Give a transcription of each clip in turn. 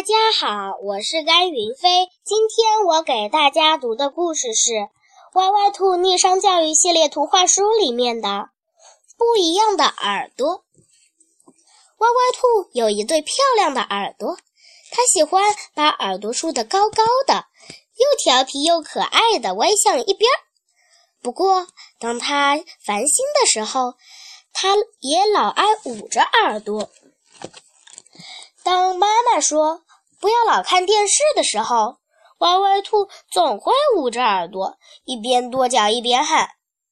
大家好，我是甘云飞。今天我给大家读的故事是《歪歪兔逆商教育》系列图画书里面的《不一样的耳朵》。歪歪兔有一对漂亮的耳朵，它喜欢把耳朵竖得高高的，又调皮又可爱的歪向一边。不过，当它烦心的时候，它也老爱捂着耳朵。当妈妈说“不要老看电视”的时候，歪歪兔总会捂着耳朵，一边跺脚一边喊：“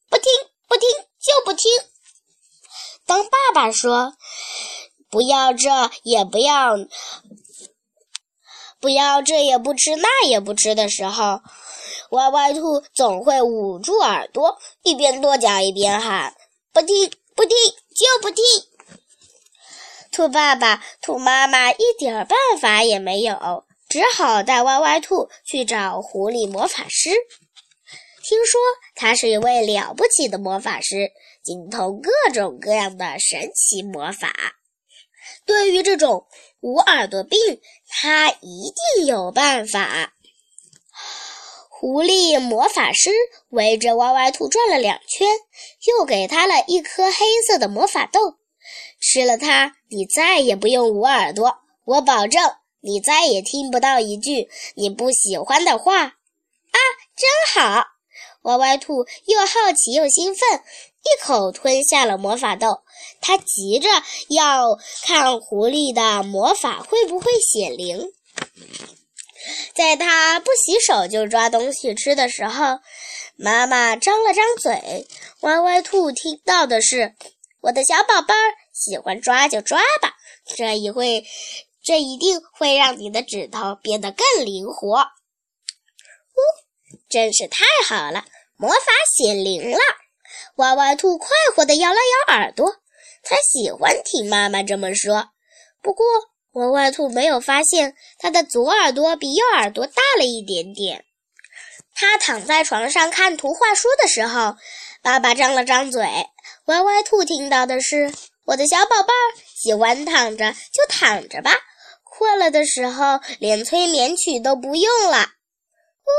不听，不听，就不听。”当爸爸说“不要这也不要，不要这也不吃那也不吃”的时候，歪歪兔总会捂住耳朵，一边跺脚一边喊：“不听，”兔爸爸、兔妈妈一点办法也没有，只好带歪歪兔去找狐狸魔法师。听说他是一位了不起的魔法师，精通各种各样的神奇魔法。对于这种无耳朵病，他一定有办法。狐狸魔法师围着歪歪兔转了两圈，又给他了一颗黑色的魔法豆。吃了它，你再也不用捂耳朵。我保证，你再也听不到一句你不喜欢的话。啊，真好！歪歪兔又好奇又兴奋，一口吞下了魔法豆。他急着要看狐狸的魔法会不会显灵。在他不洗手就抓东西吃的时候，妈妈张了张嘴。歪歪兔听到的是：“我的小宝贝儿。”喜欢抓就抓吧，这一会，这一定会让你的指头变得更灵活。呜，真是太好了，魔法显灵了！歪歪兔快活地摇了摇耳朵，它喜欢听妈妈这么说。不过，歪歪兔没有发现它的左耳朵比右耳朵大了一点点。它躺在床上看图画书的时候，爸爸张了张嘴，歪歪兔听到的是。我的小宝贝儿喜欢躺着就躺着吧，困了的时候连催眠曲都不用了。呜，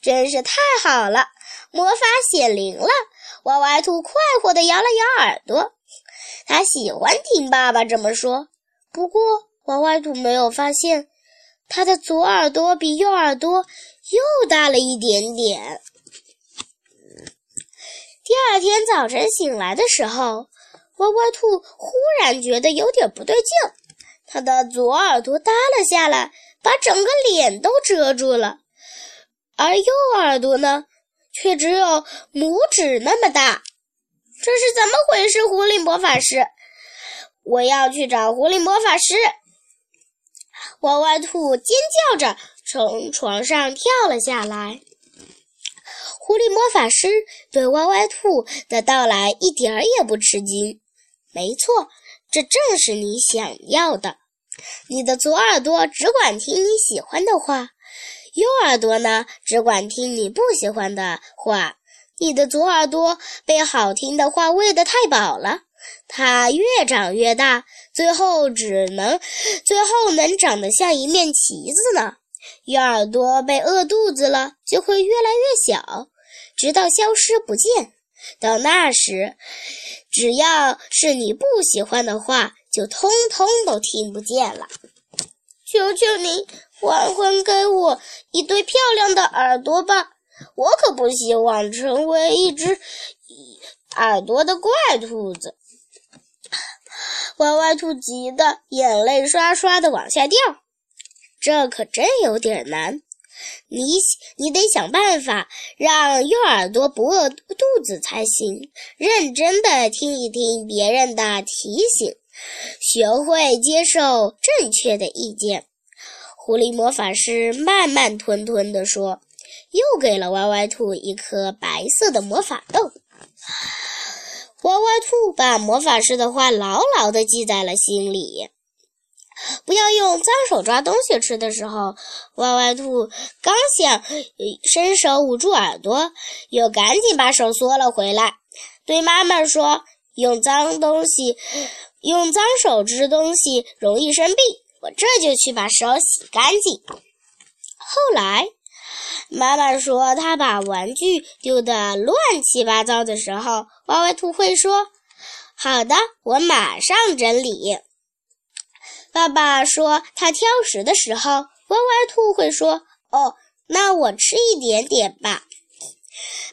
真是太好了，魔法显灵了！歪歪兔快活地摇了摇耳朵，他喜欢听爸爸这么说。不过，歪歪兔没有发现他的左耳朵比右耳朵又大了一点点。第二天早晨醒来的时候。歪歪兔忽然觉得有点不对劲，他的左耳朵耷了下来，把整个脸都遮住了，而右耳朵呢，却只有拇指那么大。这是怎么回事？狐狸魔法师，我要去找狐狸魔法师！歪歪兔尖叫着从床上跳了下来。狐狸魔法师对歪歪兔的到来一点儿也不吃惊。没错，这正是你想要的。你的左耳朵只管听你喜欢的话，右耳朵呢，只管听你不喜欢的话。你的左耳朵被好听的话喂得太饱了，它越长越大，最后只能，最后能长得像一面旗子呢。右耳朵被饿肚子了，就会越来越小，直到消失不见。到那时，只要是你不喜欢的话，就通通都听不见了。求求你，还还给我一对漂亮的耳朵吧！我可不希望成为一只耳朵的怪兔子。歪歪兔急得眼泪刷刷的往下掉，这可真有点难。你你得想办法让右耳朵不饿肚子才行。认真的听一听别人的提醒，学会接受正确的意见。狐狸魔法师慢慢吞吞地说，又给了歪歪兔一颗白色的魔法豆。歪歪兔把魔法师的话牢牢地记在了心里。不要用脏手抓东西吃的时候，歪歪兔刚想伸手捂住耳朵，又赶紧把手缩了回来，对妈妈说：“用脏东西，用脏手吃东西容易生病。我这就去把手洗干净。”后来，妈妈说她把玩具丢得乱七八糟的时候，歪歪兔会说：“好的，我马上整理。”爸爸说他挑食的时候，歪歪兔会说：“哦，那我吃一点点吧。”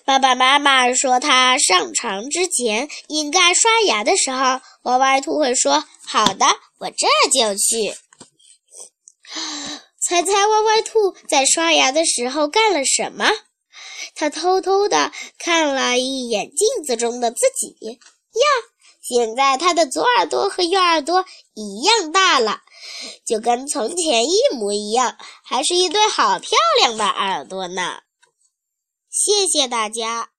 爸爸妈妈说他上床之前应该刷牙的时候，歪歪兔会说：“好的，我这就去。”猜猜歪歪兔在刷牙的时候干了什么？他偷偷的看了一眼镜子中的自己，呀！现在他的左耳朵和右耳朵一样大了，就跟从前一模一样，还是一对好漂亮的耳朵呢。谢谢大家。